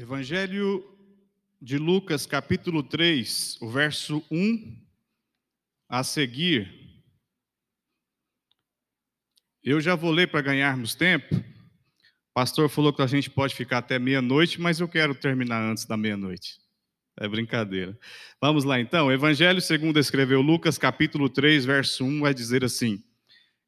Evangelho de Lucas, capítulo 3, o verso 1 a seguir. Eu já vou ler para ganharmos tempo. O pastor falou que a gente pode ficar até meia-noite, mas eu quero terminar antes da meia-noite. É brincadeira. Vamos lá então. Evangelho segundo escreveu Lucas, capítulo 3, verso 1, vai dizer assim: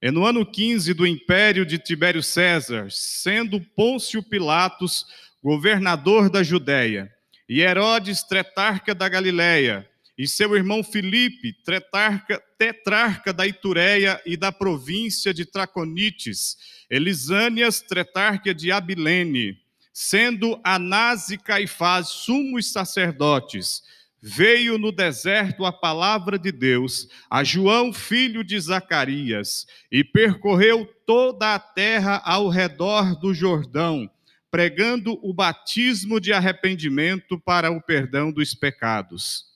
É no ano 15 do império de Tibério César, sendo Pôncio Pilatos governador da Judéia, e Herodes, tretarca da Galiléia, e seu irmão Filipe, tretarca, tetrarca da Itureia e da província de Traconites, Elisânias, tretarca de Abilene, sendo Anás e Caifás sumos sacerdotes, veio no deserto a palavra de Deus a João, filho de Zacarias, e percorreu toda a terra ao redor do Jordão, pregando o batismo de arrependimento para o perdão dos pecados.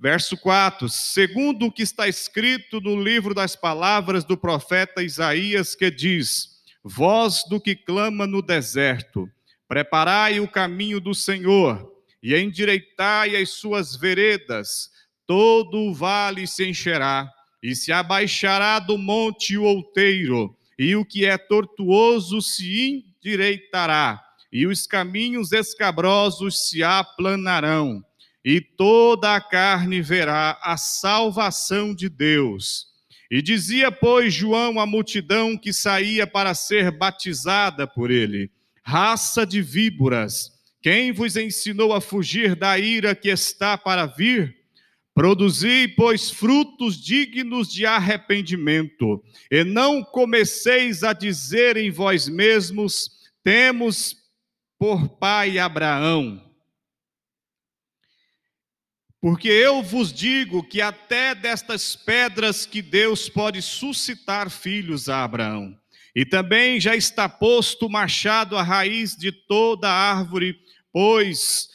Verso 4: Segundo o que está escrito no livro das palavras do profeta Isaías, que diz: Voz do que clama no deserto, preparai o caminho do Senhor e endireitai as suas veredas, todo o vale se encherá e se abaixará do monte o outeiro, e o que é tortuoso se endireitará, e os caminhos escabrosos se aplanarão, e toda a carne verá a salvação de Deus. E dizia, pois, João à multidão que saía para ser batizada por ele: Raça de víboras, quem vos ensinou a fugir da ira que está para vir? Produzi, pois, frutos dignos de arrependimento, e não comeceis a dizer em vós mesmos: temos por pai Abraão. Porque eu vos digo que até destas pedras que Deus pode suscitar filhos a Abraão. E também já está posto o machado à raiz de toda árvore, pois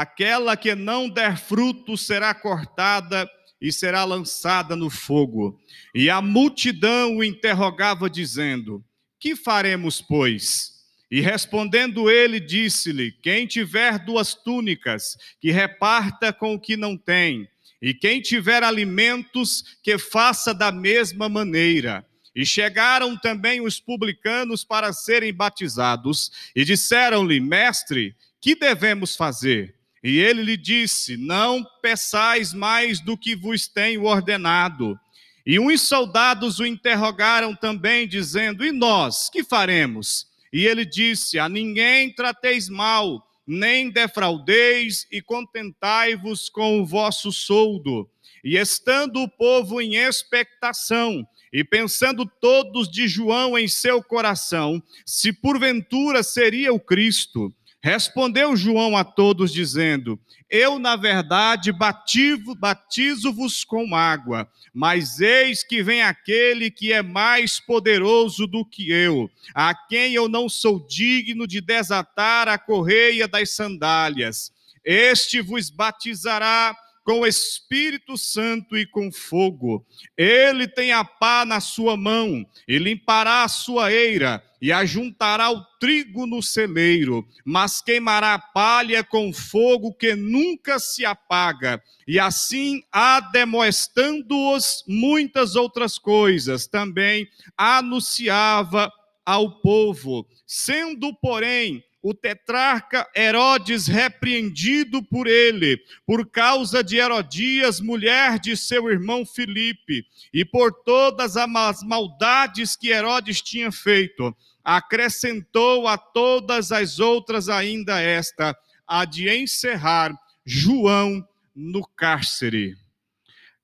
aquela que não der fruto será cortada e será lançada no fogo. E a multidão o interrogava, dizendo: Que faremos, pois? E respondendo ele, disse-lhe: Quem tiver duas túnicas, que reparta com o que não tem, e quem tiver alimentos, que faça da mesma maneira. E chegaram também os publicanos para serem batizados, e disseram-lhe: Mestre, que devemos fazer? E ele lhe disse: Não peçais mais do que vos tenho ordenado. E uns soldados o interrogaram também, dizendo: E nós, que faremos? E ele disse: A ninguém trateis mal, nem defraudeis, e contentai-vos com o vosso soldo. E estando o povo em expectação, e pensando todos de João em seu coração, se porventura seria o Cristo, Respondeu João a todos, dizendo: Eu, na verdade, batizo-vos com água, mas eis que vem aquele que é mais poderoso do que eu, a quem eu não sou digno de desatar a correia das sandálias. Este vos batizará com Espírito Santo e com fogo. Ele tem a pá na sua mão, e limpará a sua eira, e ajuntará o trigo no celeiro, mas queimará a palha com fogo que nunca se apaga. E assim, ademoestando-os muitas outras coisas, também anunciava ao povo, sendo, porém, o tetrarca Herodes repreendido por ele, por causa de Herodias, mulher de seu irmão Filipe, e por todas as maldades que Herodes tinha feito, acrescentou a todas as outras ainda esta, a de encerrar João no cárcere.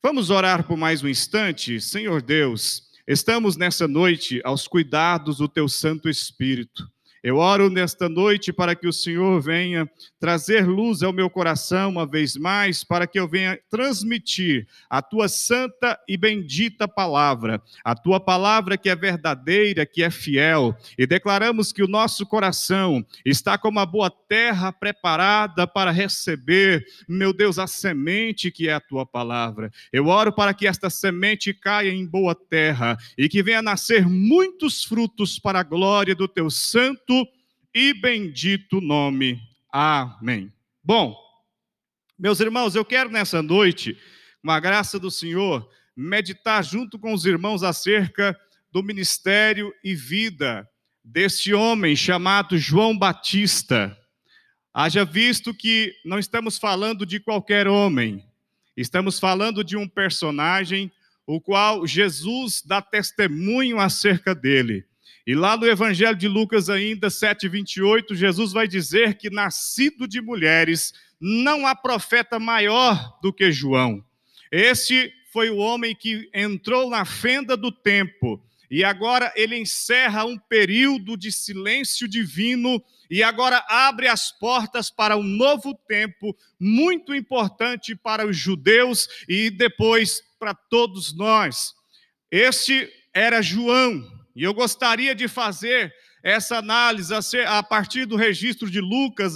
Vamos orar por mais um instante, Senhor Deus. Estamos nessa noite aos cuidados do teu Santo Espírito. Eu oro nesta noite para que o Senhor venha trazer luz ao meu coração uma vez mais, para que eu venha transmitir a tua santa e bendita palavra, a tua palavra que é verdadeira, que é fiel, e declaramos que o nosso coração está como a boa terra preparada para receber, meu Deus, a semente que é a tua palavra. Eu oro para que esta semente caia em boa terra e que venha nascer muitos frutos para a glória do teu santo e bendito nome. Amém. Bom, meus irmãos, eu quero nessa noite, com a graça do Senhor, meditar junto com os irmãos acerca do ministério e vida deste homem chamado João Batista. Haja visto que não estamos falando de qualquer homem, estamos falando de um personagem o qual Jesus dá testemunho acerca dele. E lá no Evangelho de Lucas, ainda 7,28, Jesus vai dizer que nascido de mulheres, não há profeta maior do que João. Este foi o homem que entrou na fenda do tempo e agora ele encerra um período de silêncio divino e agora abre as portas para um novo tempo muito importante para os judeus e depois para todos nós. Este era João, e eu gostaria de fazer essa análise a partir do registro de Lucas,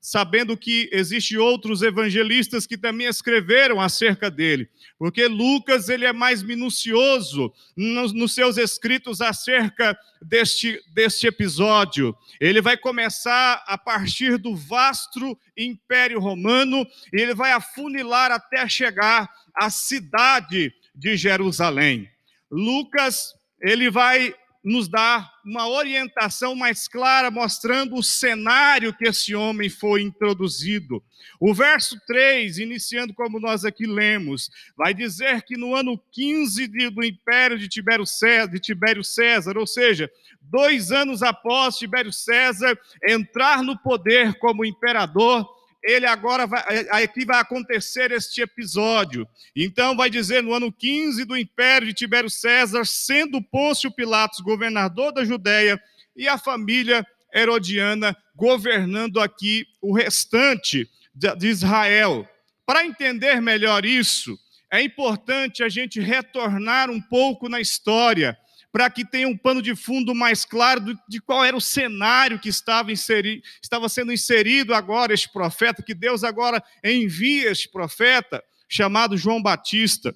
sabendo que existem outros evangelistas que também escreveram acerca dele, porque Lucas ele é mais minucioso nos, nos seus escritos acerca deste, deste episódio. Ele vai começar a partir do vasto Império Romano e ele vai afunilar até chegar à cidade de Jerusalém. Lucas ele vai nos dá uma orientação mais clara, mostrando o cenário que esse homem foi introduzido. O verso 3, iniciando como nós aqui lemos, vai dizer que no ano 15 de, do império de Tibério, César, de Tibério César, ou seja, dois anos após Tibério César entrar no poder como imperador, ele agora vai, aqui vai acontecer este episódio. Então vai dizer no ano 15 do império de Tibério César, sendo Pôncio Pilatos governador da Judéia e a família herodiana governando aqui o restante de Israel. Para entender melhor isso, é importante a gente retornar um pouco na história para que tenha um pano de fundo mais claro de qual era o cenário que estava, inseri, estava sendo inserido agora este profeta, que Deus agora envia este profeta, chamado João Batista.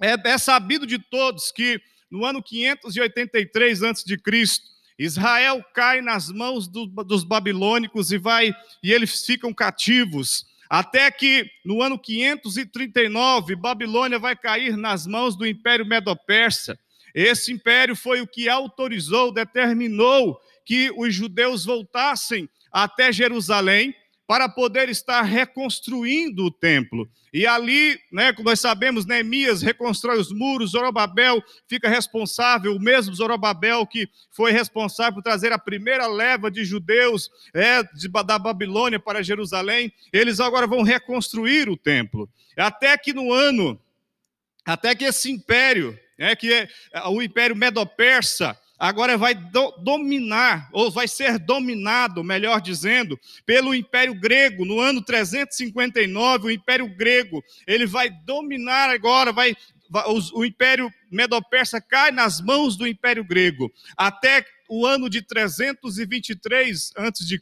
É, é sabido de todos que no ano 583 a.C., Israel cai nas mãos do, dos babilônicos e vai e eles ficam cativos. Até que no ano 539, Babilônia vai cair nas mãos do Império Medo-Persa. Esse império foi o que autorizou, determinou que os judeus voltassem até Jerusalém para poder estar reconstruindo o templo. E ali, né, como nós sabemos, Neemias reconstrói os muros, Zorobabel fica responsável, o mesmo Zorobabel que foi responsável por trazer a primeira leva de judeus é, de, da Babilônia para Jerusalém, eles agora vão reconstruir o templo. Até que no ano, até que esse império é que é, o Império Medo-Persa agora vai do, dominar, ou vai ser dominado, melhor dizendo, pelo Império Grego. No ano 359, o Império Grego, ele vai dominar agora, vai, vai o, o Império Medo-Persa cai nas mãos do Império Grego, até o ano de 323 a.C.,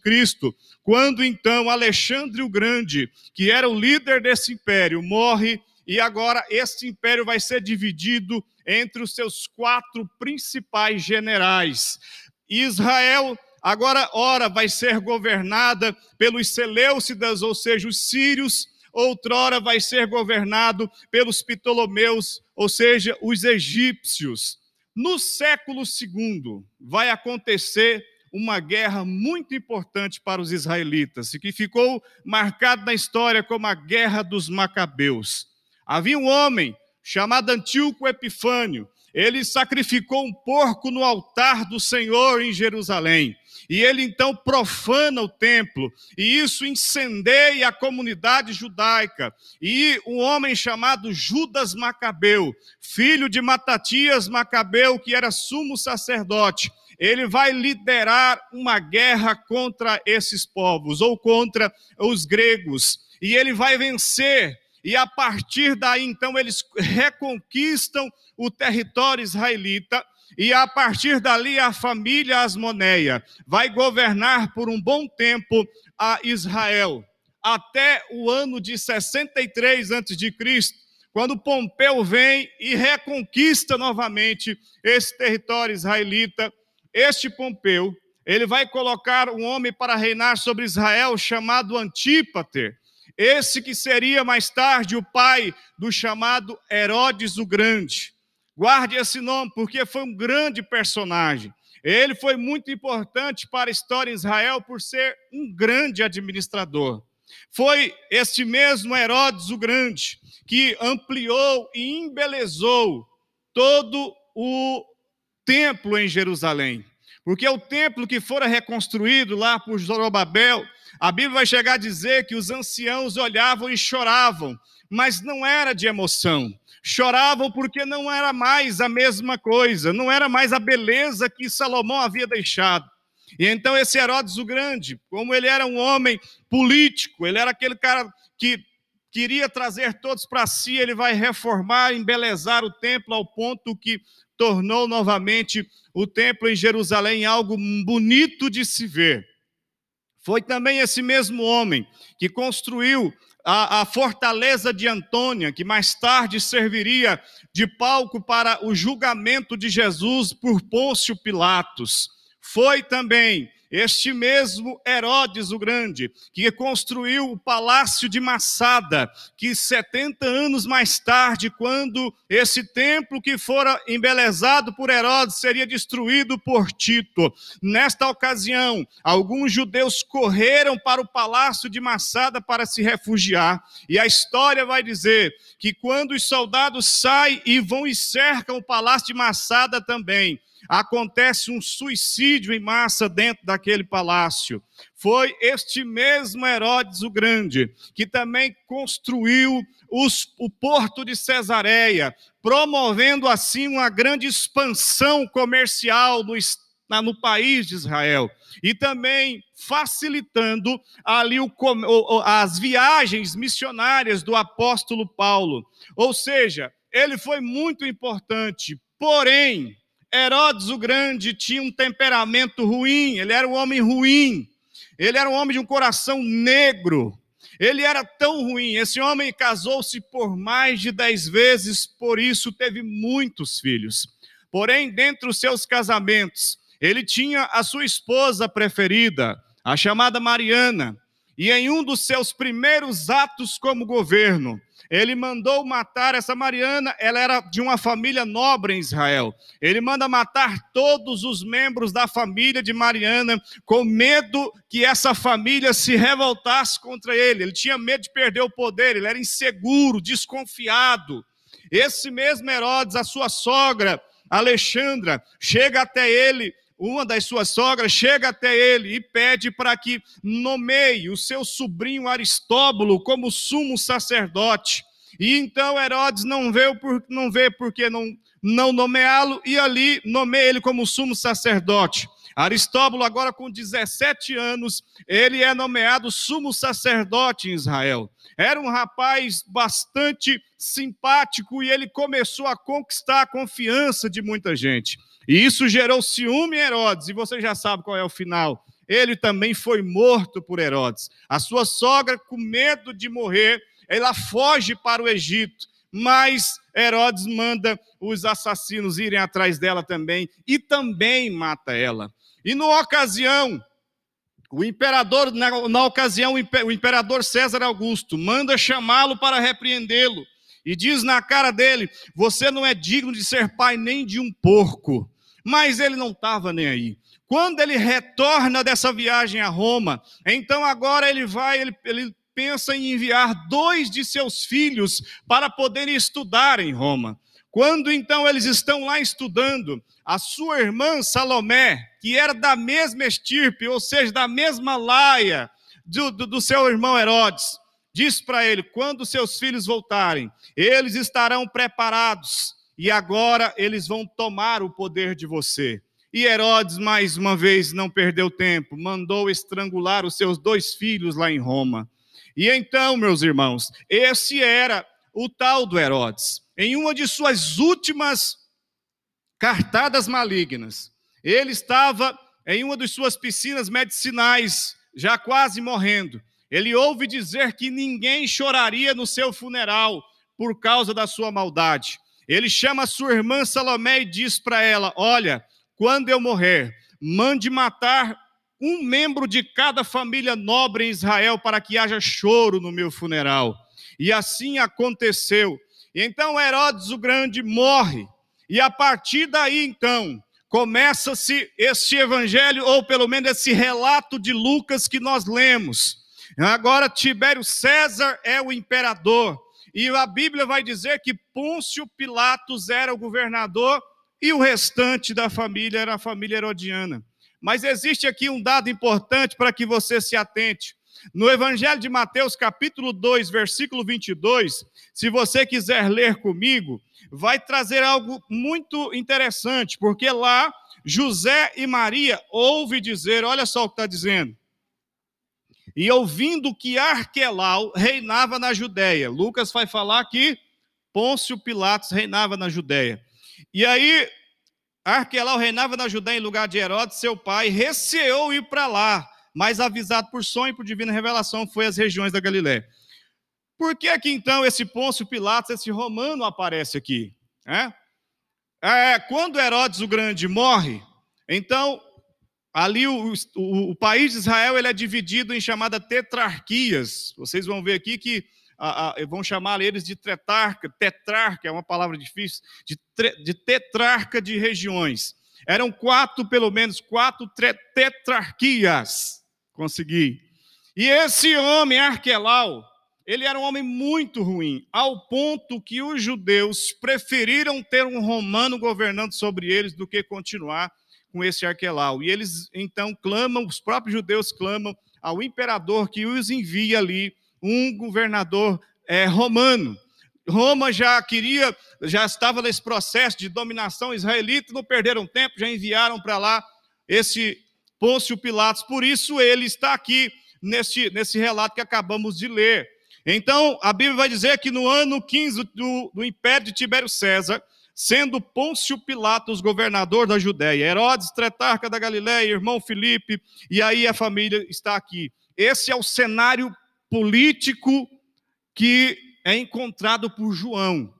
quando então Alexandre o Grande, que era o líder desse império, morre e agora este império vai ser dividido entre os seus quatro principais generais. Israel agora, ora, vai ser governada pelos Seleucidas, ou seja, os sírios, outrora vai ser governado pelos Ptolomeus, ou seja, os egípcios. No século II vai acontecer uma guerra muito importante para os israelitas, e que ficou marcada na história como a Guerra dos Macabeus. Havia um homem chamado Antíoco Epifânio. Ele sacrificou um porco no altar do Senhor em Jerusalém. E ele então profana o templo, e isso incendeia a comunidade judaica. E um homem chamado Judas Macabeu, filho de Matatias Macabeu, que era sumo sacerdote, ele vai liderar uma guerra contra esses povos, ou contra os gregos, e ele vai vencer e a partir daí, então, eles reconquistam o território israelita. E a partir dali, a família Asmoneia vai governar por um bom tempo a Israel, até o ano de 63 a.C., quando Pompeu vem e reconquista novamente esse território israelita. Este Pompeu ele vai colocar um homem para reinar sobre Israel chamado Antípater. Esse que seria mais tarde o pai do chamado Herodes o Grande. Guarde esse nome, porque foi um grande personagem. Ele foi muito importante para a história de Israel por ser um grande administrador. Foi este mesmo Herodes o Grande que ampliou e embelezou todo o templo em Jerusalém. Porque o templo que fora reconstruído lá por Zorobabel, a Bíblia vai chegar a dizer que os anciãos olhavam e choravam, mas não era de emoção. Choravam porque não era mais a mesma coisa, não era mais a beleza que Salomão havia deixado. E então esse Herodes o Grande, como ele era um homem político, ele era aquele cara que queria trazer todos para si, ele vai reformar, embelezar o templo ao ponto que tornou novamente o templo em Jerusalém algo bonito de se ver. Foi também esse mesmo homem que construiu a, a, fortaleza de Antônia, que mais tarde serviria de palco para o julgamento de Jesus por Pôncio Pilatos. Foi também este mesmo Herodes o Grande, que construiu o palácio de Massada, que 70 anos mais tarde, quando esse templo que fora embelezado por Herodes seria destruído por Tito. Nesta ocasião, alguns judeus correram para o palácio de Massada para se refugiar, e a história vai dizer que quando os soldados saem e vão e cercam o palácio de Massada também, acontece um suicídio em massa dentro daquele palácio. Foi este mesmo Herodes o Grande que também construiu os, o porto de Cesareia, promovendo assim uma grande expansão comercial no, no país de Israel e também facilitando ali o, as viagens missionárias do apóstolo Paulo. Ou seja, ele foi muito importante, porém, Herodes o Grande tinha um temperamento ruim, ele era um homem ruim, ele era um homem de um coração negro, ele era tão ruim. Esse homem casou-se por mais de dez vezes, por isso teve muitos filhos. Porém, dentre os seus casamentos, ele tinha a sua esposa preferida, a chamada Mariana, e em um dos seus primeiros atos como governo, ele mandou matar essa Mariana, ela era de uma família nobre em Israel. Ele manda matar todos os membros da família de Mariana, com medo que essa família se revoltasse contra ele. Ele tinha medo de perder o poder, ele era inseguro, desconfiado. Esse mesmo Herodes, a sua sogra, Alexandra, chega até ele uma das suas sogras chega até ele e pede para que nomeie o seu sobrinho Aristóbulo como sumo sacerdote. E então Herodes não vê, por, não vê porque não, não nomeá-lo, e ali nomeia ele como sumo sacerdote. Aristóbulo, agora com 17 anos, ele é nomeado sumo sacerdote em Israel. Era um rapaz bastante simpático e ele começou a conquistar a confiança de muita gente. E isso gerou ciúme em Herodes, e você já sabe qual é o final. Ele também foi morto por Herodes. A sua sogra, com medo de morrer, ela foge para o Egito, mas Herodes manda os assassinos irem atrás dela também e também mata ela. E na ocasião, o imperador, na, na ocasião, o imperador César Augusto manda chamá-lo para repreendê-lo e diz na cara dele: Você não é digno de ser pai nem de um porco mas ele não estava nem aí. Quando ele retorna dessa viagem a Roma, então agora ele vai, ele, ele pensa em enviar dois de seus filhos para poderem estudar em Roma. Quando então eles estão lá estudando, a sua irmã Salomé, que era da mesma estirpe, ou seja, da mesma laia do, do, do seu irmão Herodes, diz para ele: quando seus filhos voltarem, eles estarão preparados e agora eles vão tomar o poder de você. E Herodes, mais uma vez, não perdeu tempo, mandou estrangular os seus dois filhos lá em Roma. E então, meus irmãos, esse era o tal do Herodes. Em uma de suas últimas cartadas malignas, ele estava em uma de suas piscinas medicinais, já quase morrendo. Ele ouve dizer que ninguém choraria no seu funeral por causa da sua maldade. Ele chama sua irmã Salomé e diz para ela: Olha, quando eu morrer, mande matar um membro de cada família nobre em Israel para que haja choro no meu funeral. E assim aconteceu. Então Herodes o Grande morre. E a partir daí, então, começa-se este evangelho, ou pelo menos esse relato de Lucas que nós lemos. Agora, Tibério César é o imperador. E a Bíblia vai dizer que Pôncio Pilatos era o governador e o restante da família era a família herodiana. Mas existe aqui um dado importante para que você se atente. No Evangelho de Mateus, capítulo 2, versículo 22, se você quiser ler comigo, vai trazer algo muito interessante, porque lá José e Maria ouve dizer, olha só o que está dizendo. E ouvindo que Arquelau reinava na Judéia. Lucas vai falar que Pôncio Pilatos reinava na Judéia. E aí, Arquelau reinava na Judéia em lugar de Herodes, seu pai, receou ir para lá, mas avisado por sonho e por divina revelação foi às regiões da Galiléia. Por que que então esse Pôncio Pilatos, esse romano aparece aqui? É? É, quando Herodes o Grande morre, então ali o, o, o, país de Israel ele é dividido em chamada tetrarquias. Vocês vão ver aqui que a, a, vão chamar eles de tetrarca, tetrarca é uma palavra difícil, de, de tetrarca de regiões. Eram quatro, pelo menos, quatro tetrarquias. Consegui. E esse homem, Arquelau, ele era um homem muito ruim, ao ponto que os judeus preferiram ter um romano governando sobre eles do que continuar com esse Arquelau. E eles então clamam, os próprios judeus clamam ao imperador que os envia ali um governador é, romano. Roma já queria, já estava nesse processo de dominação israelita, não perderam tempo, já enviaram para lá esse Pôncio Pilatos. Por isso ele está aqui nesse, nesse relato que acabamos de ler. Então, a Bíblia vai dizer que no ano 15 do, do Império de Tibério César, sendo Pôncio Pilatos governador da Judéia, Herodes, tretarca da Galiléia, irmão Filipe, e aí a família está aqui. Esse é o cenário político que é encontrado por João.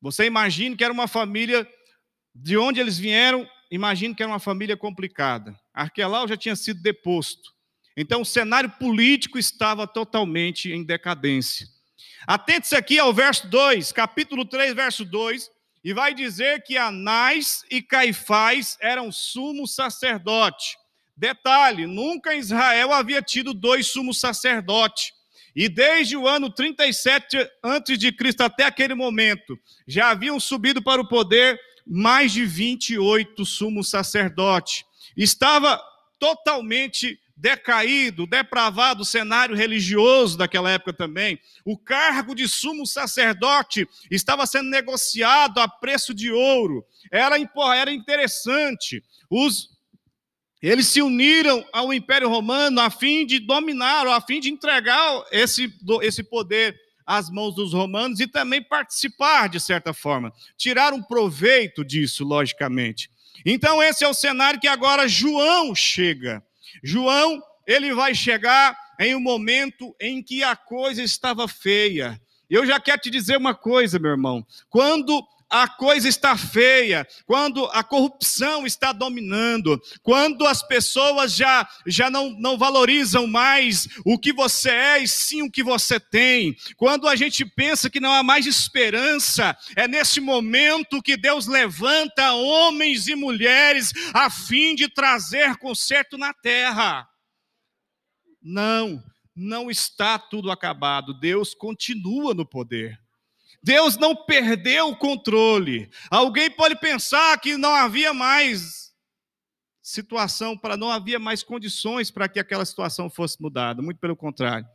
Você imagina que era uma família, de onde eles vieram, imagine que era uma família complicada. Arquelau já tinha sido deposto. Então o cenário político estava totalmente em decadência. Atente-se aqui ao verso 2, capítulo 3, verso 2, e vai dizer que Anás e Caifás eram sumo sacerdote. Detalhe: nunca Israel havia tido dois sumos sacerdotes. E desde o ano 37 antes de Cristo até aquele momento, já haviam subido para o poder mais de 28 sumos sacerdotes. Estava totalmente decaído, depravado cenário religioso daquela época também. O cargo de sumo sacerdote estava sendo negociado a preço de ouro. Era, era interessante. Os, eles se uniram ao Império Romano a fim de dominar, a fim de entregar esse, esse poder às mãos dos romanos e também participar, de certa forma. Tirar um proveito disso, logicamente. Então, esse é o cenário que agora João chega. João, ele vai chegar em um momento em que a coisa estava feia. Eu já quero te dizer uma coisa, meu irmão. Quando a coisa está feia, quando a corrupção está dominando, quando as pessoas já, já não, não valorizam mais o que você é e sim o que você tem, quando a gente pensa que não há mais esperança, é nesse momento que Deus levanta homens e mulheres a fim de trazer conserto na terra. Não, não está tudo acabado, Deus continua no poder. Deus não perdeu o controle. Alguém pode pensar que não havia mais situação para não havia mais condições para que aquela situação fosse mudada. Muito pelo contrário.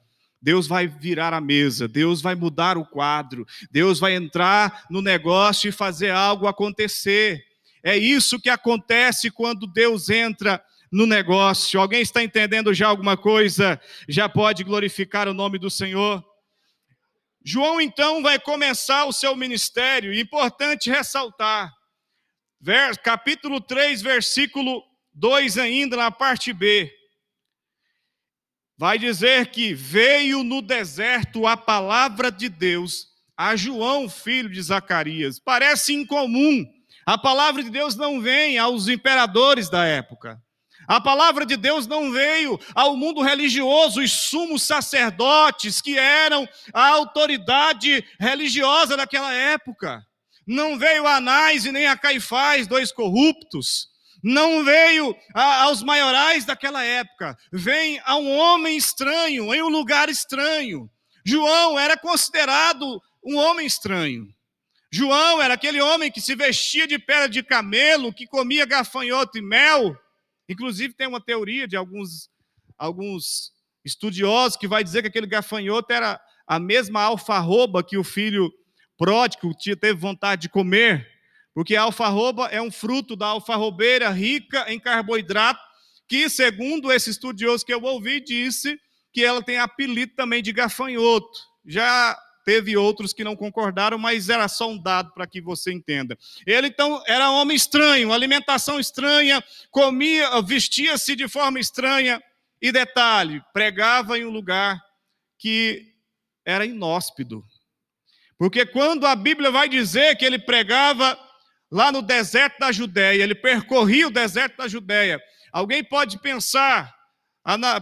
Deus vai virar a mesa, Deus vai mudar o quadro, Deus vai entrar no negócio e fazer algo acontecer. É isso que acontece quando Deus entra no negócio. Alguém está entendendo já alguma coisa? Já pode glorificar o nome do Senhor? João então vai começar o seu ministério, importante ressaltar, capítulo 3, versículo 2, ainda na parte B. Vai dizer que veio no deserto a palavra de Deus a João, filho de Zacarias. Parece incomum A palavra de Deus não vem aos imperadores da época. A palavra de Deus não veio ao mundo religioso, os sumos sacerdotes, que eram a autoridade religiosa daquela época. Não veio a Anás e nem a Caifás, dois corruptos. Não veio a, aos maiorais daquela época. Vem a um homem estranho, em um lugar estranho. João era considerado um homem estranho. João era aquele homem que se vestia de pele de camelo, que comia gafanhoto e mel Inclusive, tem uma teoria de alguns, alguns estudiosos que vai dizer que aquele gafanhoto era a mesma alfarroba que o filho pródigo teve vontade de comer, porque a alfarroba é um fruto da alfarrobeira rica em carboidrato, que, segundo esse estudioso que eu ouvi, disse que ela tem apelido também de gafanhoto. Já Teve outros que não concordaram, mas era só um dado para que você entenda. Ele então era homem estranho, alimentação estranha, comia, vestia-se de forma estranha e detalhe, pregava em um lugar que era inóspito. Porque quando a Bíblia vai dizer que ele pregava lá no deserto da Judéia, ele percorria o deserto da Judéia. Alguém pode pensar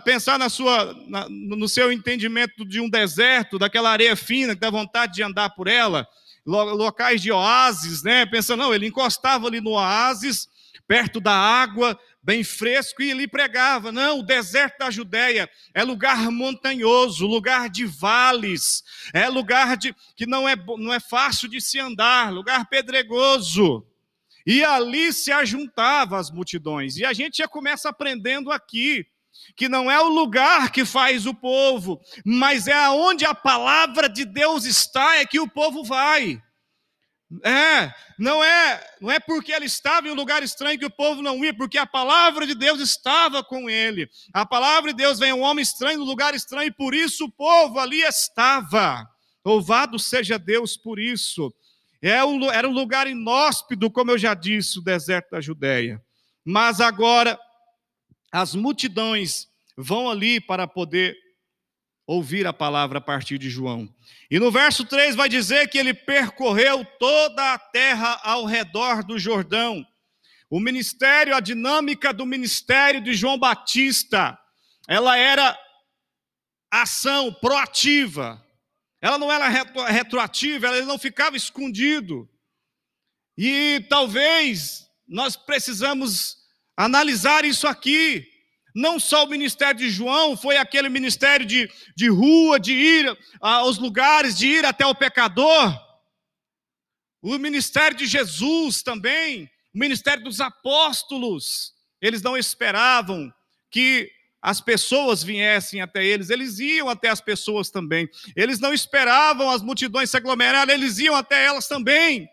pensar na sua, na, no seu entendimento de um deserto, daquela areia fina que dá vontade de andar por ela, locais de oásis, né? Pensa, não, ele encostava ali no oásis, perto da água, bem fresco, e ele pregava. Não, o deserto da Judéia é lugar montanhoso, lugar de vales, é lugar de, que não é, não é fácil de se andar, lugar pedregoso. E ali se ajuntava as multidões. E a gente já começa aprendendo aqui que não é o lugar que faz o povo, mas é aonde a palavra de Deus está, é que o povo vai. É, não é, não é porque ele estava em um lugar estranho que o povo não ia, porque a palavra de Deus estava com ele. A palavra de Deus vem a um homem estranho no lugar estranho, e por isso o povo ali estava. Louvado seja Deus por isso. É era um lugar inóspito, como eu já disse, o deserto da Judéia. Mas agora as multidões vão ali para poder ouvir a palavra a partir de João. E no verso 3 vai dizer que ele percorreu toda a terra ao redor do Jordão. O ministério, a dinâmica do ministério de João Batista, ela era ação proativa. Ela não era retroativa, ela não ficava escondido. E talvez nós precisamos analisar isso aqui. Não só o ministério de João foi aquele ministério de, de rua, de ir aos lugares, de ir até o pecador. O ministério de Jesus também, o ministério dos apóstolos. Eles não esperavam que as pessoas viessem até eles, eles iam até as pessoas também. Eles não esperavam as multidões se aglomerarem, eles iam até elas também.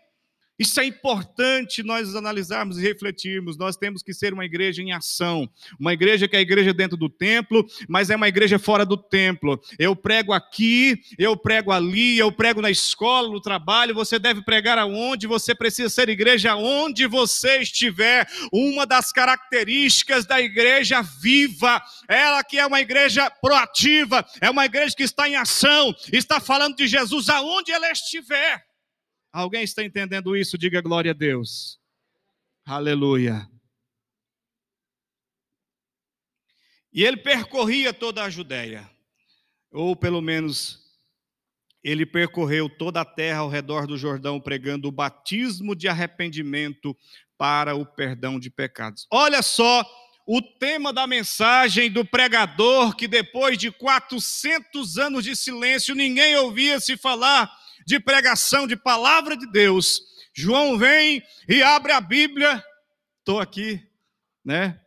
Isso é importante nós analisarmos e refletirmos. Nós temos que ser uma igreja em ação. Uma igreja que é a igreja dentro do templo, mas é uma igreja fora do templo. Eu prego aqui, eu prego ali, eu prego na escola, no trabalho. Você deve pregar aonde? Você precisa ser igreja onde você estiver. Uma das características da igreja viva, ela que é uma igreja proativa, é uma igreja que está em ação, está falando de Jesus aonde ela estiver. Alguém está entendendo isso? Diga glória a Deus. Aleluia. E ele percorria toda a Judéia, ou pelo menos ele percorreu toda a terra ao redor do Jordão, pregando o batismo de arrependimento para o perdão de pecados. Olha só o tema da mensagem do pregador, que depois de 400 anos de silêncio, ninguém ouvia se falar de pregação de palavra de Deus. João vem e abre a Bíblia. Estou aqui, né?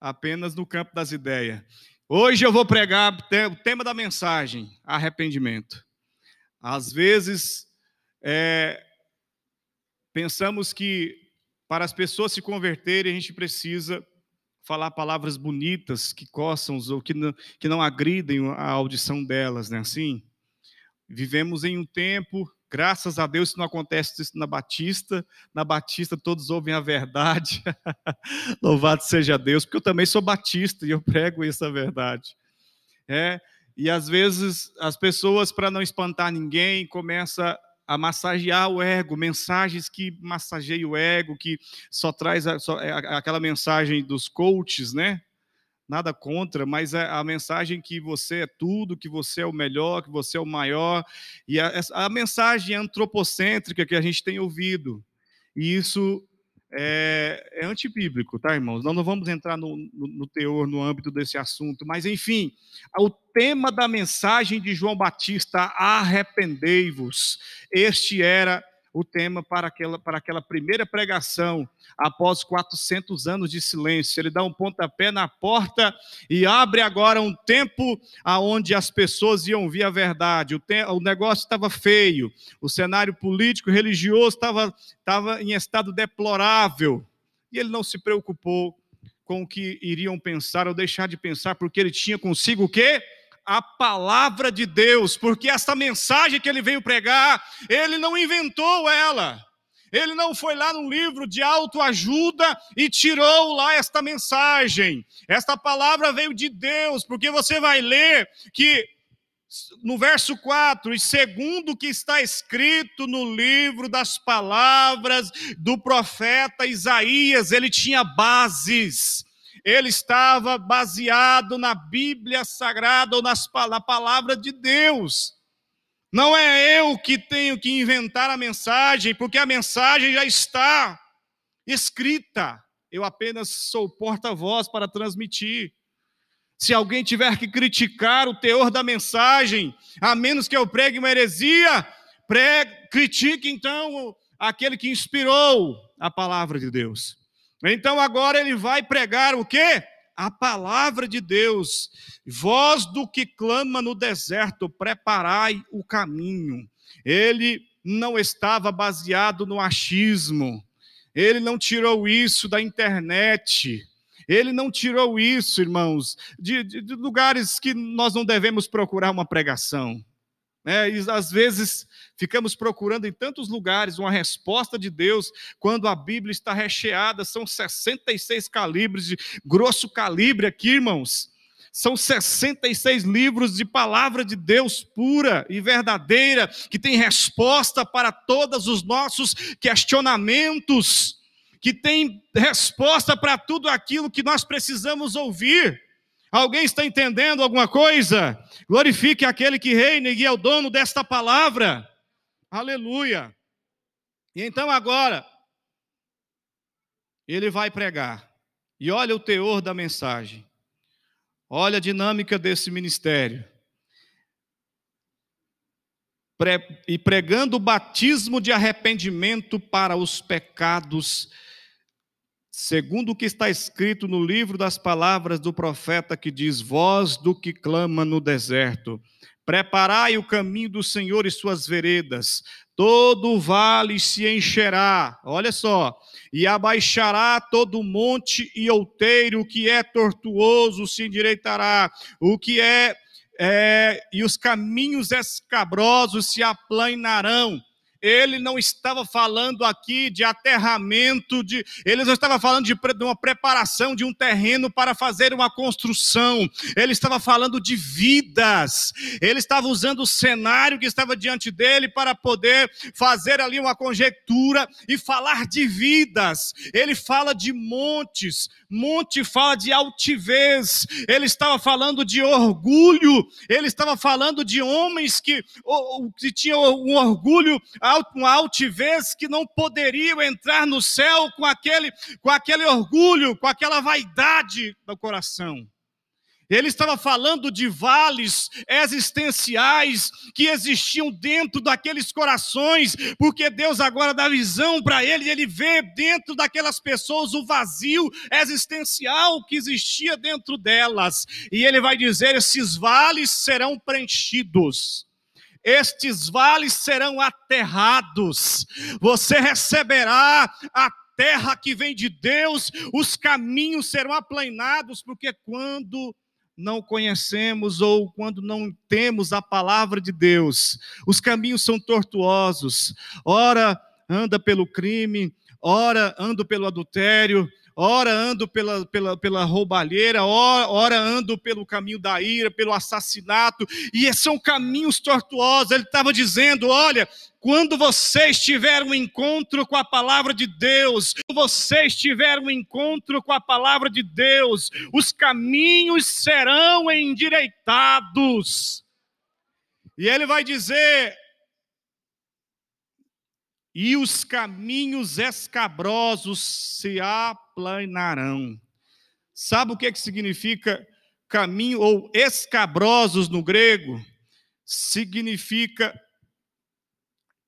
Apenas no campo das ideias. Hoje eu vou pregar o tema da mensagem: arrependimento. Às vezes, é, pensamos que para as pessoas se converterem, a gente precisa falar palavras bonitas que coçam ou que não, que não agridem a audição delas, né? Assim, Vivemos em um tempo, graças a Deus, isso não acontece isso na Batista. Na Batista todos ouvem a verdade. Louvado seja Deus, porque eu também sou batista e eu prego essa verdade. É, e às vezes as pessoas, para não espantar ninguém, começam a massagear o ego, mensagens que massageiam o ego, que só traz a, só, é, aquela mensagem dos coaches, né? Nada contra, mas é a mensagem que você é tudo, que você é o melhor, que você é o maior, e a, a mensagem antropocêntrica que a gente tem ouvido. E isso é, é antibíblico, tá, irmãos? Nós não vamos entrar no, no, no, teor, no âmbito desse assunto, mas, enfim, o tema da mensagem de João Batista, arrependei-vos, este era o tema para aquela, para aquela primeira pregação, após 400 anos de silêncio. Ele dá um pontapé na porta e abre agora um tempo aonde as pessoas iam ouvir a verdade. O, te, o negócio estava feio, o cenário político, religioso estava, estava em estado deplorável. E ele não se preocupou com o que iriam pensar ou deixar de pensar, porque ele tinha consigo o quê? A palavra de Deus, porque essa mensagem que ele veio pregar, ele não inventou ela. Ele não foi lá num livro de autoajuda e tirou lá esta mensagem. Esta palavra veio de Deus, porque você vai ler que no verso 4, e segundo o que está escrito no livro das palavras do profeta Isaías, ele tinha bases ele estava baseado na Bíblia Sagrada ou nas, na palavra de Deus. Não é eu que tenho que inventar a mensagem, porque a mensagem já está escrita. Eu apenas sou porta-voz para transmitir. Se alguém tiver que criticar o teor da mensagem, a menos que eu pregue uma heresia, pregue, critique então aquele que inspirou a palavra de Deus. Então agora ele vai pregar o quê? A palavra de Deus. Voz do que clama no deserto, preparai o caminho. Ele não estava baseado no achismo. Ele não tirou isso da internet. Ele não tirou isso, irmãos, de, de, de lugares que nós não devemos procurar uma pregação. É, às vezes ficamos procurando em tantos lugares uma resposta de Deus, quando a Bíblia está recheada, são 66 calibres de grosso calibre aqui, irmãos. São 66 livros de palavra de Deus pura e verdadeira, que tem resposta para todos os nossos questionamentos, que tem resposta para tudo aquilo que nós precisamos ouvir. Alguém está entendendo alguma coisa? Glorifique aquele que reina e é o dono desta palavra. Aleluia. E então agora, ele vai pregar. E olha o teor da mensagem. Olha a dinâmica desse ministério. e pregando o batismo de arrependimento para os pecados segundo o que está escrito no livro das palavras do profeta que diz: Voz do que clama no deserto, preparai o caminho do Senhor e suas veredas, todo vale se encherá, olha só, e abaixará todo monte e outeiro, o que é tortuoso se endireitará, o que é, é e os caminhos escabrosos se aplanarão ele não estava falando aqui de aterramento, de, ele não estava falando de, de uma preparação de um terreno para fazer uma construção, ele estava falando de vidas, ele estava usando o cenário que estava diante dele para poder fazer ali uma conjectura e falar de vidas. Ele fala de montes, monte fala de altivez, ele estava falando de orgulho, ele estava falando de homens que, que tinham um orgulho uma altivez que não poderiam entrar no céu com aquele, com aquele orgulho, com aquela vaidade do coração. Ele estava falando de vales existenciais que existiam dentro daqueles corações, porque Deus agora dá visão para ele e ele vê dentro daquelas pessoas o vazio existencial que existia dentro delas. E ele vai dizer: esses vales serão preenchidos estes vales serão aterrados, você receberá a terra que vem de Deus, os caminhos serão aplainados, porque quando não conhecemos ou quando não temos a palavra de Deus, os caminhos são tortuosos, ora anda pelo crime, ora anda pelo adultério, ora ando pela, pela, pela roubalheira, ora, ora ando pelo caminho da ira, pelo assassinato, e são caminhos tortuosos. Ele estava dizendo: olha, quando vocês tiverem um encontro com a palavra de Deus, quando vocês tiverem um encontro com a palavra de Deus, os caminhos serão endireitados. E ele vai dizer: e os caminhos escabrosos se aplanarão. Sabe o que, que significa caminho ou escabrosos no grego? Significa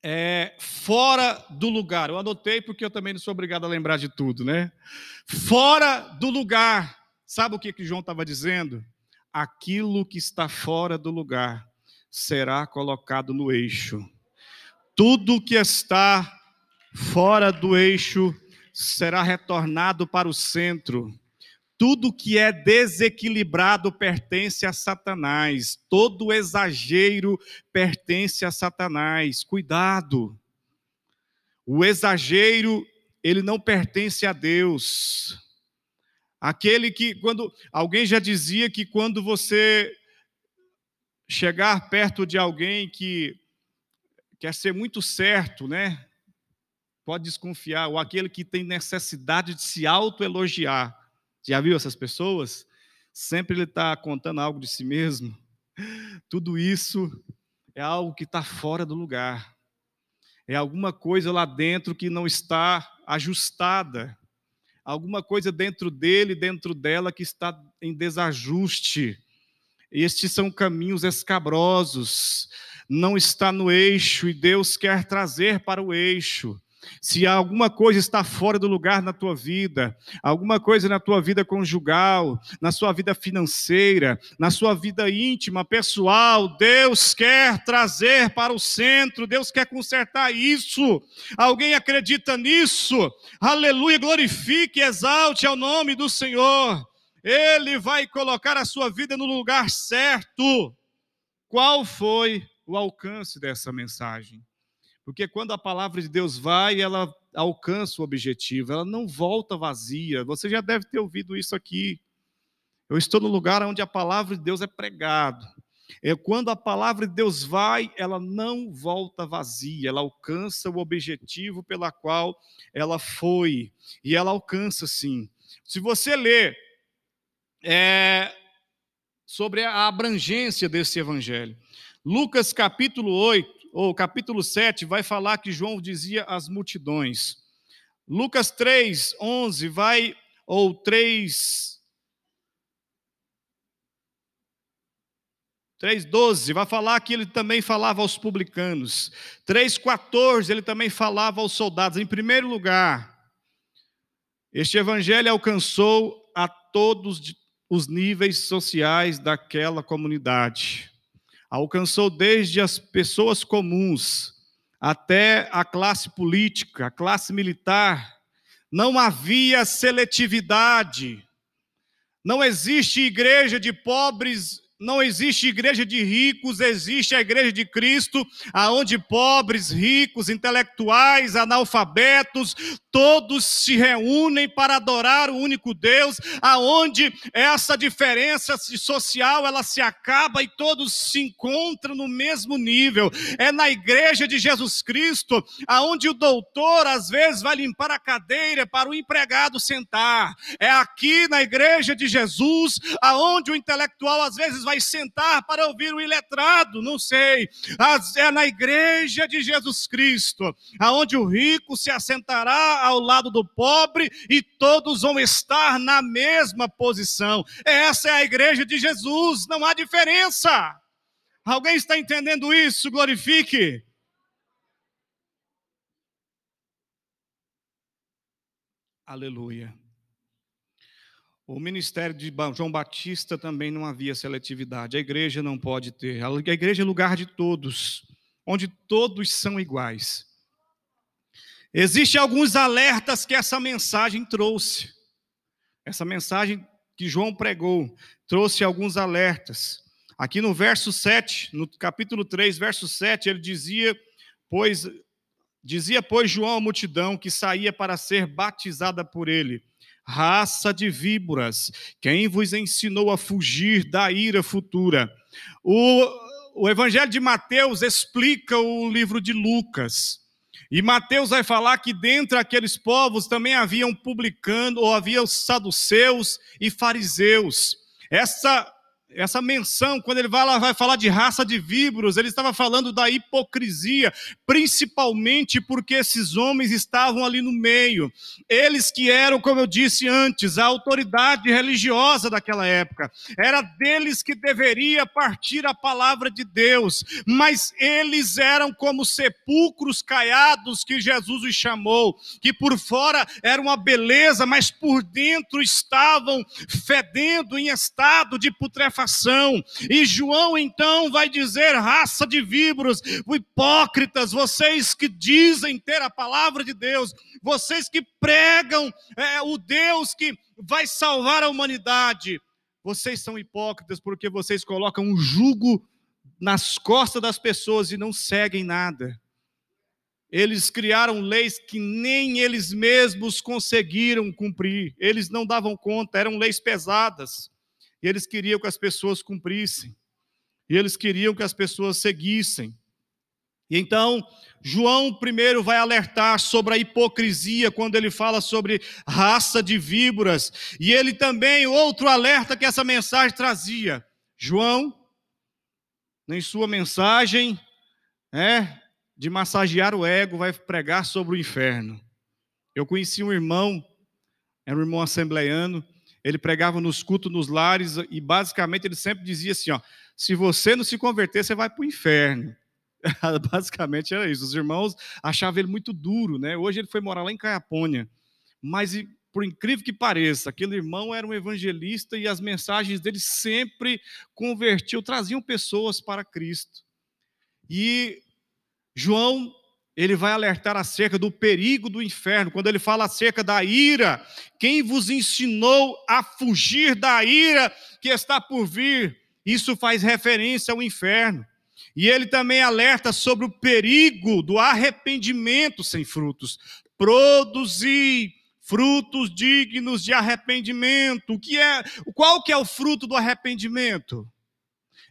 é, fora do lugar. Eu anotei porque eu também não sou obrigado a lembrar de tudo, né? Fora do lugar. Sabe o que, que João estava dizendo? Aquilo que está fora do lugar será colocado no eixo tudo que está fora do eixo será retornado para o centro. Tudo que é desequilibrado pertence a Satanás. Todo exagero pertence a Satanás. Cuidado. O exagero, ele não pertence a Deus. Aquele que, quando. Alguém já dizia que quando você chegar perto de alguém que quer ser muito certo, né? Pode desconfiar, ou aquele que tem necessidade de se autoelogiar. Já viu essas pessoas? Sempre ele está contando algo de si mesmo. Tudo isso é algo que está fora do lugar. É alguma coisa lá dentro que não está ajustada. Alguma coisa dentro dele, dentro dela, que está em desajuste. Estes são caminhos escabrosos não está no eixo e Deus quer trazer para o eixo. Se alguma coisa está fora do lugar na tua vida, alguma coisa na tua vida conjugal, na sua vida financeira, na sua vida íntima, pessoal, Deus quer trazer para o centro, Deus quer consertar isso. Alguém acredita nisso? Aleluia, glorifique, exalte ao nome do Senhor. Ele vai colocar a sua vida no lugar certo. Qual foi o alcance dessa mensagem. Porque quando a palavra de Deus vai, ela alcança o objetivo, ela não volta vazia. Você já deve ter ouvido isso aqui. Eu estou no lugar onde a palavra de Deus é pregado. É quando a palavra de Deus vai, ela não volta vazia, ela alcança o objetivo pela qual ela foi, e ela alcança sim. Se você ler é, sobre a abrangência desse evangelho, Lucas capítulo 8, ou capítulo 7, vai falar que João dizia às multidões. Lucas 3, 11 vai, ou 3, 3,12 vai falar que ele também falava aos publicanos. 3,14 ele também falava aos soldados. Em primeiro lugar, este evangelho alcançou a todos os níveis sociais daquela comunidade alcançou desde as pessoas comuns até a classe política, a classe militar. Não havia seletividade. Não existe igreja de pobres não existe igreja de ricos, existe a igreja de Cristo, aonde pobres, ricos, intelectuais, analfabetos, todos se reúnem para adorar o único Deus, aonde essa diferença social ela se acaba e todos se encontram no mesmo nível. É na igreja de Jesus Cristo, aonde o doutor às vezes vai limpar a cadeira para o empregado sentar. É aqui na igreja de Jesus, aonde o intelectual às vezes vai sentar para ouvir o iletrado, não sei. É na igreja de Jesus Cristo, aonde o rico se assentará ao lado do pobre e todos vão estar na mesma posição. Essa é a igreja de Jesus, não há diferença. Alguém está entendendo isso? Glorifique. Aleluia. O ministério de João Batista também não havia seletividade. A igreja não pode ter. A igreja é lugar de todos, onde todos são iguais. Existem alguns alertas que essa mensagem trouxe. Essa mensagem que João pregou trouxe alguns alertas. Aqui no verso 7, no capítulo 3, verso 7, ele dizia, pois dizia pois João à multidão que saía para ser batizada por ele raça de víboras, quem vos ensinou a fugir da ira futura? O, o Evangelho de Mateus explica o livro de Lucas. E Mateus vai falar que dentre aqueles povos também haviam publicando, ou havia os saduceus e fariseus. Essa essa menção, quando ele vai, lá, vai falar de raça de víboros, ele estava falando da hipocrisia, principalmente porque esses homens estavam ali no meio. Eles que eram, como eu disse antes, a autoridade religiosa daquela época. Era deles que deveria partir a palavra de Deus, mas eles eram como sepulcros caiados que Jesus os chamou, que por fora era uma beleza, mas por dentro estavam fedendo em estado de putrefação e João então vai dizer: raça de víboros, hipócritas, vocês que dizem ter a palavra de Deus, vocês que pregam é, o Deus que vai salvar a humanidade, vocês são hipócritas porque vocês colocam um jugo nas costas das pessoas e não seguem nada. Eles criaram leis que nem eles mesmos conseguiram cumprir, eles não davam conta, eram leis pesadas. E eles queriam que as pessoas cumprissem. E eles queriam que as pessoas seguissem. E então, João primeiro vai alertar sobre a hipocrisia quando ele fala sobre raça de víboras. E ele também, outro alerta que essa mensagem trazia. João, em sua mensagem, é, de massagear o ego, vai pregar sobre o inferno. Eu conheci um irmão, era um irmão assembleiano, ele pregava nos cultos, nos lares, e basicamente ele sempre dizia assim: ó, se você não se converter, você vai para o inferno. basicamente era isso. Os irmãos achavam ele muito duro, né? Hoje ele foi morar lá em Caiapônia. Mas, por incrível que pareça, aquele irmão era um evangelista e as mensagens dele sempre convertiam, traziam pessoas para Cristo. E João ele vai alertar acerca do perigo do inferno, quando ele fala acerca da ira. Quem vos ensinou a fugir da ira que está por vir? Isso faz referência ao inferno. E ele também alerta sobre o perigo do arrependimento sem frutos. Produzir frutos dignos de arrependimento. O que é? Qual que é o fruto do arrependimento?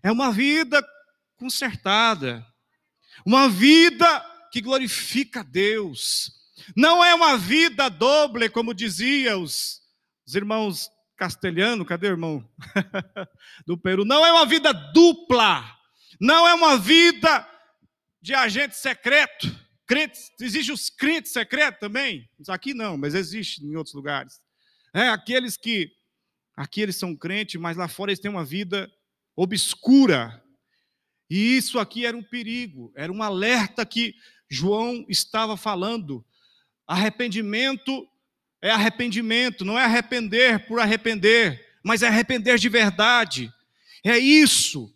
É uma vida consertada. Uma vida que glorifica a Deus. Não é uma vida doble, como diziam os, os irmãos castelhano, cadê o irmão do Peru? Não é uma vida dupla, não é uma vida de agente secreto. Crentes, existe os crentes secretos também? Aqui não, mas existe em outros lugares. É, aqueles que aqui eles são crentes, mas lá fora eles têm uma vida obscura. E isso aqui era um perigo, era um alerta que João estava falando. Arrependimento é arrependimento, não é arrepender por arrepender, mas é arrepender de verdade. É isso.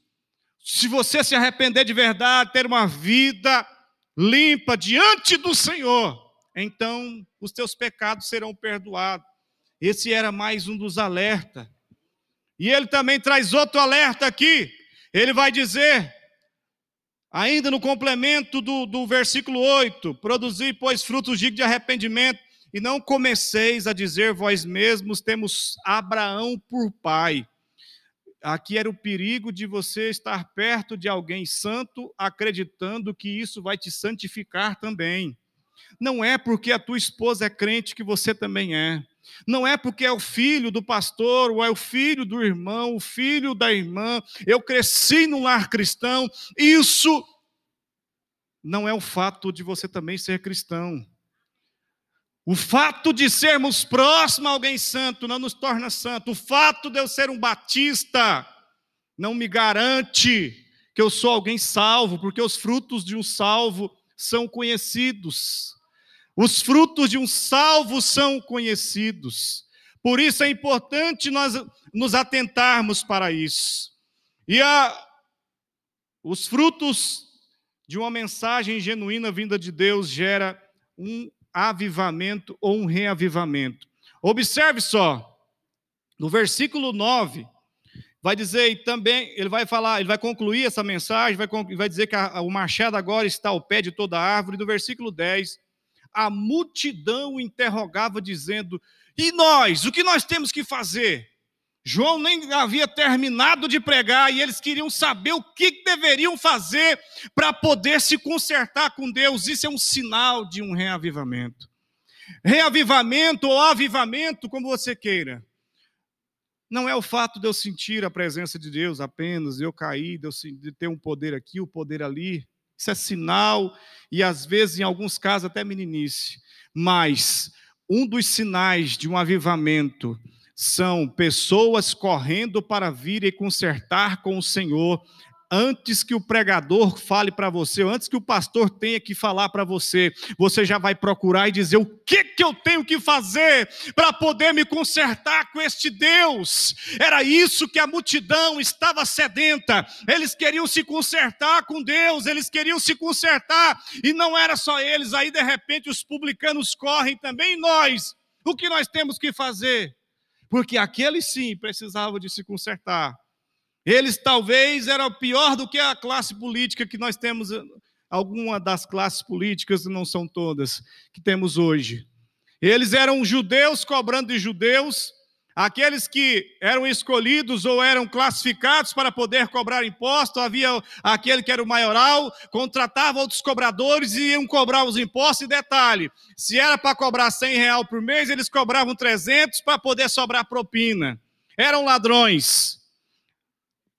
Se você se arrepender de verdade, ter uma vida limpa diante do Senhor, então os teus pecados serão perdoados. Esse era mais um dos alertas. E ele também traz outro alerta aqui. Ele vai dizer Ainda no complemento do, do versículo 8: Produzi, pois, frutos dignos de arrependimento, e não comeceis a dizer vós mesmos: temos Abraão por pai. Aqui era o perigo de você estar perto de alguém santo, acreditando que isso vai te santificar também. Não é porque a tua esposa é crente que você também é. Não é porque é o filho do pastor, ou é o filho do irmão, o filho da irmã, eu cresci num lar cristão, isso não é o fato de você também ser cristão. O fato de sermos próximos a alguém santo não nos torna santo. O fato de eu ser um batista não me garante que eu sou alguém salvo, porque os frutos de um salvo são conhecidos. Os frutos de um salvo são conhecidos. Por isso é importante nós nos atentarmos para isso. E a, os frutos de uma mensagem genuína vinda de Deus gera um avivamento ou um reavivamento. Observe só, no versículo 9, vai dizer e também, ele vai falar, ele vai concluir essa mensagem, vai, vai dizer que a, o machado agora está ao pé de toda árvore. No versículo 10, a multidão o interrogava, dizendo: E nós? O que nós temos que fazer? João nem havia terminado de pregar e eles queriam saber o que deveriam fazer para poder se consertar com Deus. Isso é um sinal de um reavivamento. Reavivamento ou avivamento, como você queira. Não é o fato de eu sentir a presença de Deus apenas, de eu cair, de eu ter um poder aqui, o um poder ali. Isso é sinal e às vezes, em alguns casos, até meninice. Mas um dos sinais de um avivamento são pessoas correndo para vir e consertar com o Senhor antes que o pregador fale para você, antes que o pastor tenha que falar para você, você já vai procurar e dizer o que, que eu tenho que fazer para poder me consertar com este Deus. Era isso que a multidão estava sedenta. Eles queriam se consertar com Deus, eles queriam se consertar, e não era só eles, aí de repente os publicanos correm também, nós, o que nós temos que fazer? Porque aqueles sim precisavam de se consertar. Eles talvez eram pior do que a classe política que nós temos, alguma das classes políticas, não são todas, que temos hoje. Eles eram judeus cobrando de judeus, aqueles que eram escolhidos ou eram classificados para poder cobrar imposto, havia aquele que era o maioral, contratava outros cobradores e iam cobrar os impostos. E detalhe, se era para cobrar 100 real por mês, eles cobravam 300 para poder sobrar propina. Eram ladrões.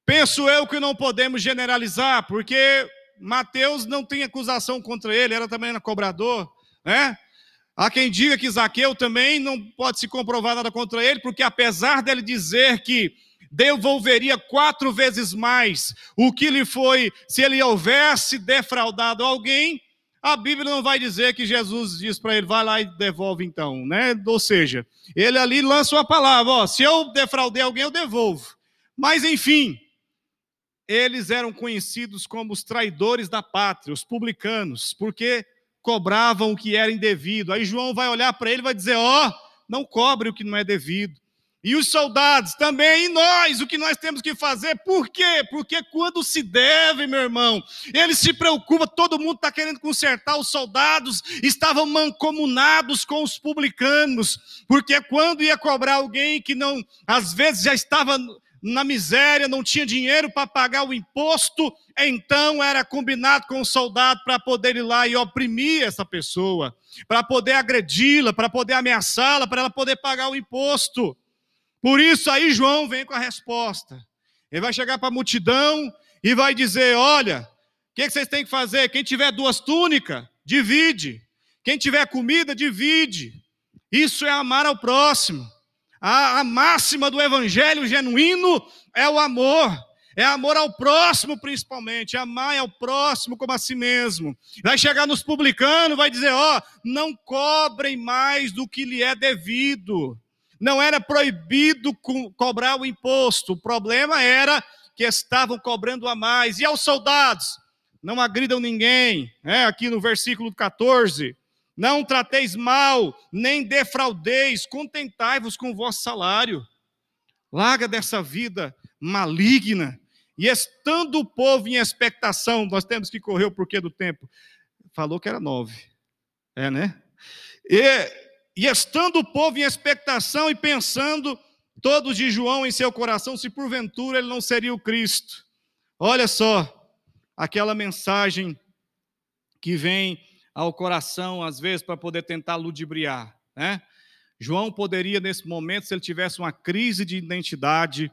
Penso eu que não podemos generalizar, porque Mateus não tem acusação contra ele, era também cobrador, né? Há quem diga que Zaqueu também não pode se comprovar nada contra ele, porque apesar dele dizer que devolveria quatro vezes mais o que lhe foi se ele houvesse defraudado alguém, a Bíblia não vai dizer que Jesus diz para ele, vai lá e devolve então, né? Ou seja, ele ali lança uma palavra, ó, se eu defraudei alguém, eu devolvo. Mas enfim, eles eram conhecidos como os traidores da pátria, os publicanos, porque cobravam o que era indevido. Aí João vai olhar para ele e vai dizer: Ó, oh, não cobre o que não é devido. E os soldados também, e nós, o que nós temos que fazer? Por quê? Porque quando se deve, meu irmão, ele se preocupa, todo mundo está querendo consertar, os soldados estavam mancomunados com os publicanos, porque quando ia cobrar alguém que não, às vezes já estava na miséria, não tinha dinheiro para pagar o imposto, então era combinado com o soldado para poder ir lá e oprimir essa pessoa, para poder agredi-la, para poder ameaçá-la, para ela poder pagar o imposto. Por isso aí João vem com a resposta. Ele vai chegar para a multidão e vai dizer: Olha, o que, que vocês têm que fazer? Quem tiver duas túnicas, divide. Quem tiver comida, divide. Isso é amar ao próximo. A, a máxima do evangelho genuíno é o amor. É amor ao próximo, principalmente. Amar ao próximo como a si mesmo. Vai chegar nos publicanos, vai dizer: ó, oh, não cobrem mais do que lhe é devido. Não era proibido co cobrar o imposto. O problema era que estavam cobrando a mais. E aos soldados? Não agridam ninguém. É, aqui no versículo 14. Não trateis mal, nem defraudeis, contentai-vos com o vosso salário. Larga dessa vida maligna. E estando o povo em expectação, nós temos que correr o porquê do tempo. Falou que era nove. É, né? E, e estando o povo em expectação e pensando, todos de João em seu coração, se porventura ele não seria o Cristo. Olha só, aquela mensagem que vem ao coração, às vezes, para poder tentar ludibriar. Né? João poderia, nesse momento, se ele tivesse uma crise de identidade,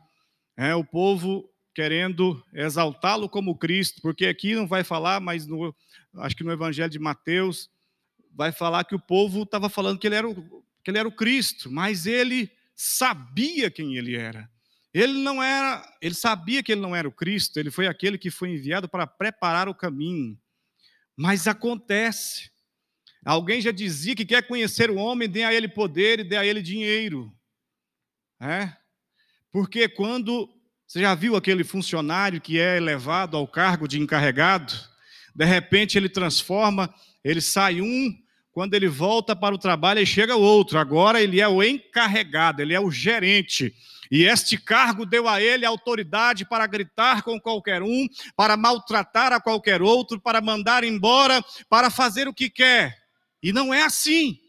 é, o povo querendo exaltá-lo como Cristo, porque aqui não vai falar, mas no, acho que no Evangelho de Mateus, vai falar que o povo estava falando que ele, era o, que ele era o Cristo, mas ele sabia quem ele era. Ele não era, ele sabia que ele não era o Cristo, ele foi aquele que foi enviado para preparar o caminho. Mas acontece. Alguém já dizia que quer conhecer o homem, dê a ele poder e dê a ele dinheiro. É? Porque quando você já viu aquele funcionário que é elevado ao cargo de encarregado, de repente ele transforma, ele sai um, quando ele volta para o trabalho, ele chega outro. Agora ele é o encarregado, ele é o gerente. E este cargo deu a ele autoridade para gritar com qualquer um, para maltratar a qualquer outro, para mandar embora, para fazer o que quer. E não é assim.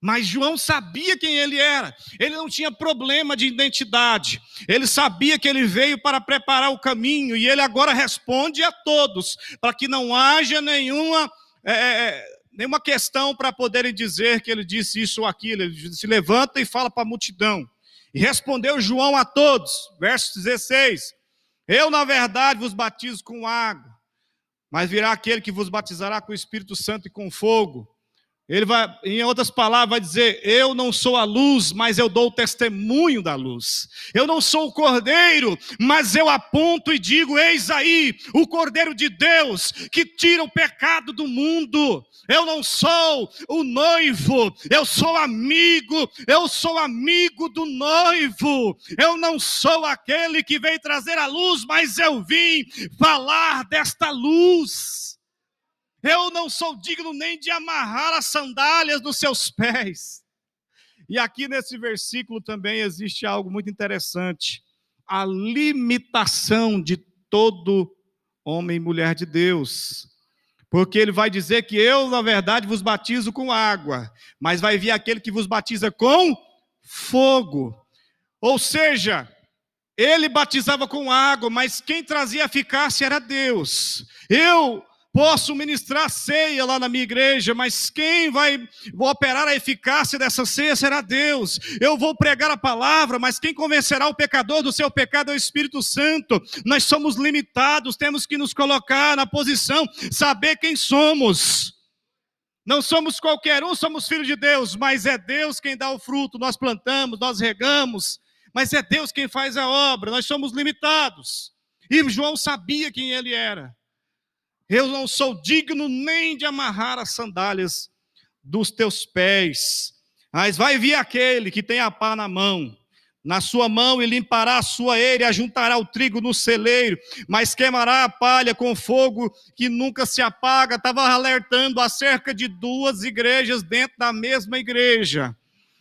Mas João sabia quem ele era. Ele não tinha problema de identidade. Ele sabia que ele veio para preparar o caminho e ele agora responde a todos para que não haja nenhuma é, é, é nenhuma questão para poderem dizer que ele disse isso ou aquilo. Ele se levanta e fala para a multidão. E respondeu João a todos, verso 16: Eu, na verdade, vos batizo com água, mas virá aquele que vos batizará com o Espírito Santo e com fogo. Ele vai, em outras palavras, vai dizer: Eu não sou a luz, mas eu dou o testemunho da luz. Eu não sou o cordeiro, mas eu aponto e digo: Eis aí o cordeiro de Deus que tira o pecado do mundo. Eu não sou o noivo, eu sou amigo, eu sou amigo do noivo. Eu não sou aquele que veio trazer a luz, mas eu vim falar desta luz. Eu não sou digno nem de amarrar as sandálias dos seus pés. E aqui nesse versículo também existe algo muito interessante: a limitação de todo homem e mulher de Deus. Porque ele vai dizer que eu, na verdade, vos batizo com água, mas vai vir aquele que vos batiza com fogo. Ou seja, ele batizava com água, mas quem trazia eficácia era Deus. Eu Posso ministrar ceia lá na minha igreja, mas quem vai operar a eficácia dessa ceia será Deus. Eu vou pregar a palavra, mas quem convencerá o pecador do seu pecado é o Espírito Santo. Nós somos limitados, temos que nos colocar na posição, saber quem somos. Não somos qualquer um, somos filhos de Deus, mas é Deus quem dá o fruto. Nós plantamos, nós regamos, mas é Deus quem faz a obra. Nós somos limitados. E João sabia quem ele era. Eu não sou digno nem de amarrar as sandálias dos teus pés. Mas vai vir aquele que tem a pá na mão, na sua mão e limpará a sua eira, ajuntará o trigo no celeiro, mas queimará a palha com fogo que nunca se apaga. Estava alertando acerca de duas igrejas dentro da mesma igreja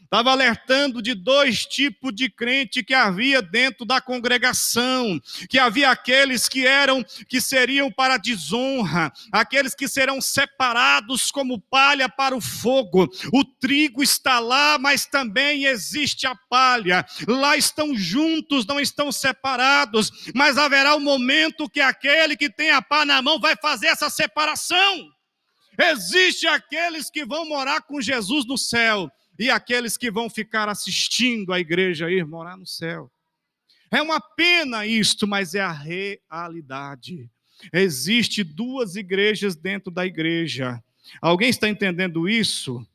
estava alertando de dois tipos de crente que havia dentro da congregação, que havia aqueles que eram que seriam para desonra, aqueles que serão separados como palha para o fogo. O trigo está lá, mas também existe a palha. Lá estão juntos, não estão separados, mas haverá um momento que aquele que tem a pá na mão vai fazer essa separação. Existe aqueles que vão morar com Jesus no céu e aqueles que vão ficar assistindo a igreja ir morar no céu. É uma pena isto, mas é a realidade. Existe duas igrejas dentro da igreja. Alguém está entendendo isso?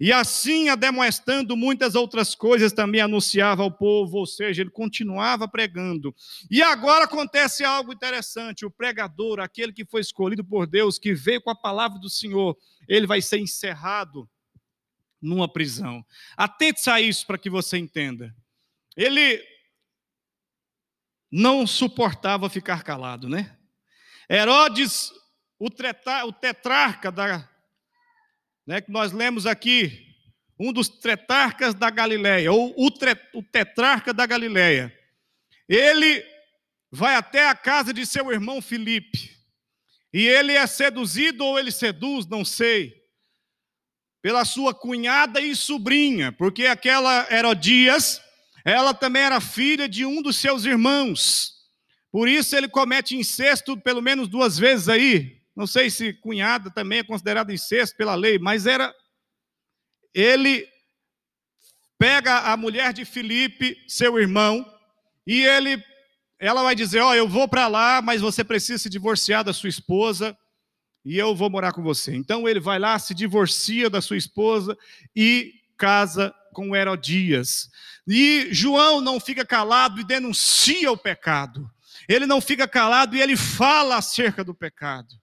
E assim, ademoestando muitas outras coisas, também anunciava ao povo, ou seja, ele continuava pregando. E agora acontece algo interessante: o pregador, aquele que foi escolhido por Deus, que veio com a palavra do Senhor, ele vai ser encerrado numa prisão. Atente-se a isso para que você entenda. Ele não suportava ficar calado, né? Herodes, o, o tetrarca da, né, que nós lemos aqui, um dos tetrarcas da Galileia, ou o, tre, o tetrarca da Galileia, ele vai até a casa de seu irmão Filipe, e ele é seduzido ou ele seduz, não sei, pela sua cunhada e sobrinha, porque aquela Herodias, ela também era filha de um dos seus irmãos. Por isso ele comete incesto pelo menos duas vezes aí. Não sei se cunhada também é considerada incesto pela lei, mas era ele pega a mulher de Filipe, seu irmão, e ele ela vai dizer: "Ó, oh, eu vou para lá, mas você precisa se divorciar da sua esposa" e eu vou morar com você. Então ele vai lá, se divorcia da sua esposa e casa com Herodias. E João não fica calado e denuncia o pecado. Ele não fica calado e ele fala acerca do pecado.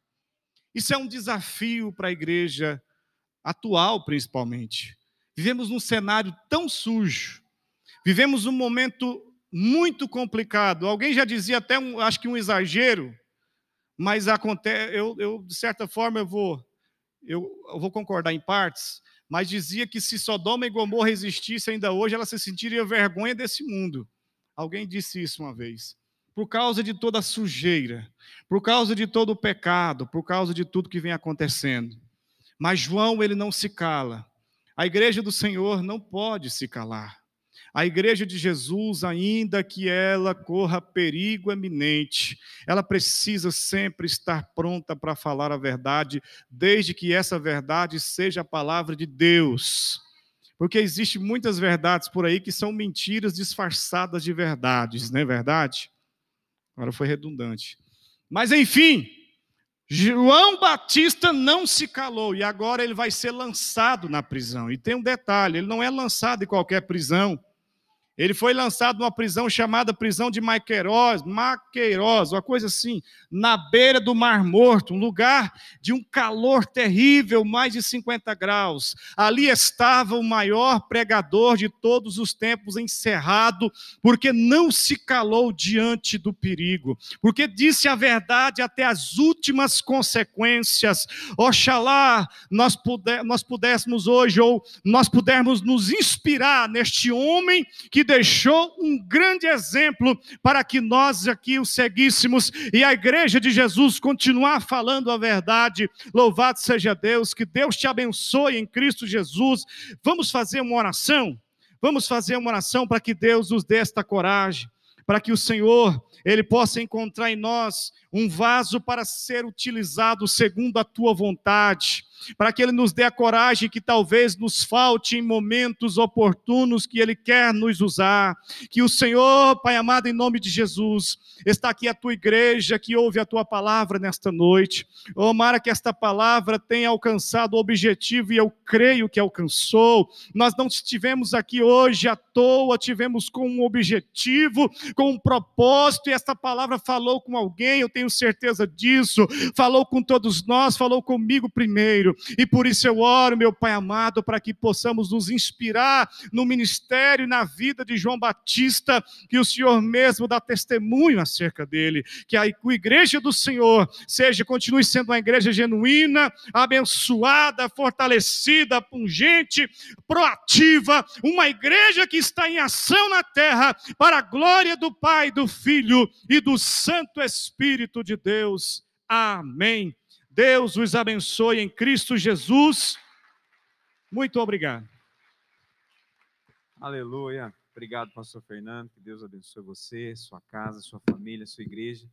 Isso é um desafio para a igreja atual, principalmente. Vivemos num cenário tão sujo. Vivemos um momento muito complicado. Alguém já dizia até, um, acho que um exagero, mas acontece, eu, eu, de certa forma eu vou, eu, eu vou concordar em partes, mas dizia que se Sodoma e Gomorra existissem ainda hoje, ela se sentiria vergonha desse mundo. Alguém disse isso uma vez. Por causa de toda a sujeira, por causa de todo o pecado, por causa de tudo que vem acontecendo. Mas João, ele não se cala. A igreja do Senhor não pode se calar. A igreja de Jesus, ainda que ela corra perigo eminente, ela precisa sempre estar pronta para falar a verdade, desde que essa verdade seja a palavra de Deus. Porque existem muitas verdades por aí que são mentiras disfarçadas de verdades, não é verdade? Agora foi redundante. Mas enfim, João Batista não se calou e agora ele vai ser lançado na prisão. E tem um detalhe: ele não é lançado em qualquer prisão. Ele foi lançado numa prisão chamada prisão de Maqueiroz, Maqueiroz, uma coisa assim, na beira do Mar Morto, um lugar de um calor terrível, mais de 50 graus. Ali estava o maior pregador de todos os tempos encerrado, porque não se calou diante do perigo, porque disse a verdade até as últimas consequências. Oxalá nós, puder, nós pudéssemos hoje, ou nós pudermos nos inspirar neste homem que deixou um grande exemplo para que nós aqui o seguíssemos e a igreja de Jesus continuar falando a verdade. Louvado seja Deus, que Deus te abençoe em Cristo Jesus. Vamos fazer uma oração? Vamos fazer uma oração para que Deus nos dê esta coragem, para que o Senhor ele possa encontrar em nós um vaso para ser utilizado segundo a tua vontade para que Ele nos dê a coragem que talvez nos falte em momentos oportunos que Ele quer nos usar. Que o Senhor, Pai amado, em nome de Jesus, está aqui a tua igreja que ouve a tua palavra nesta noite. Oh, Mara, que esta palavra tenha alcançado o objetivo e eu creio que alcançou. Nós não estivemos aqui hoje à toa, tivemos com um objetivo, com um propósito, e esta palavra falou com alguém, eu tenho certeza disso, falou com todos nós, falou comigo primeiro. E por isso eu oro, meu Pai amado, para que possamos nos inspirar no ministério e na vida de João Batista, que o Senhor mesmo dá testemunho acerca dele, que a igreja do Senhor seja, continue sendo uma igreja genuína, abençoada, fortalecida, pungente, proativa, uma igreja que está em ação na terra para a glória do Pai, do Filho e do Santo Espírito de Deus. Amém. Deus os abençoe em Cristo Jesus. Muito obrigado. Aleluia. Obrigado, pastor Fernando. Que Deus abençoe você, sua casa, sua família, sua igreja.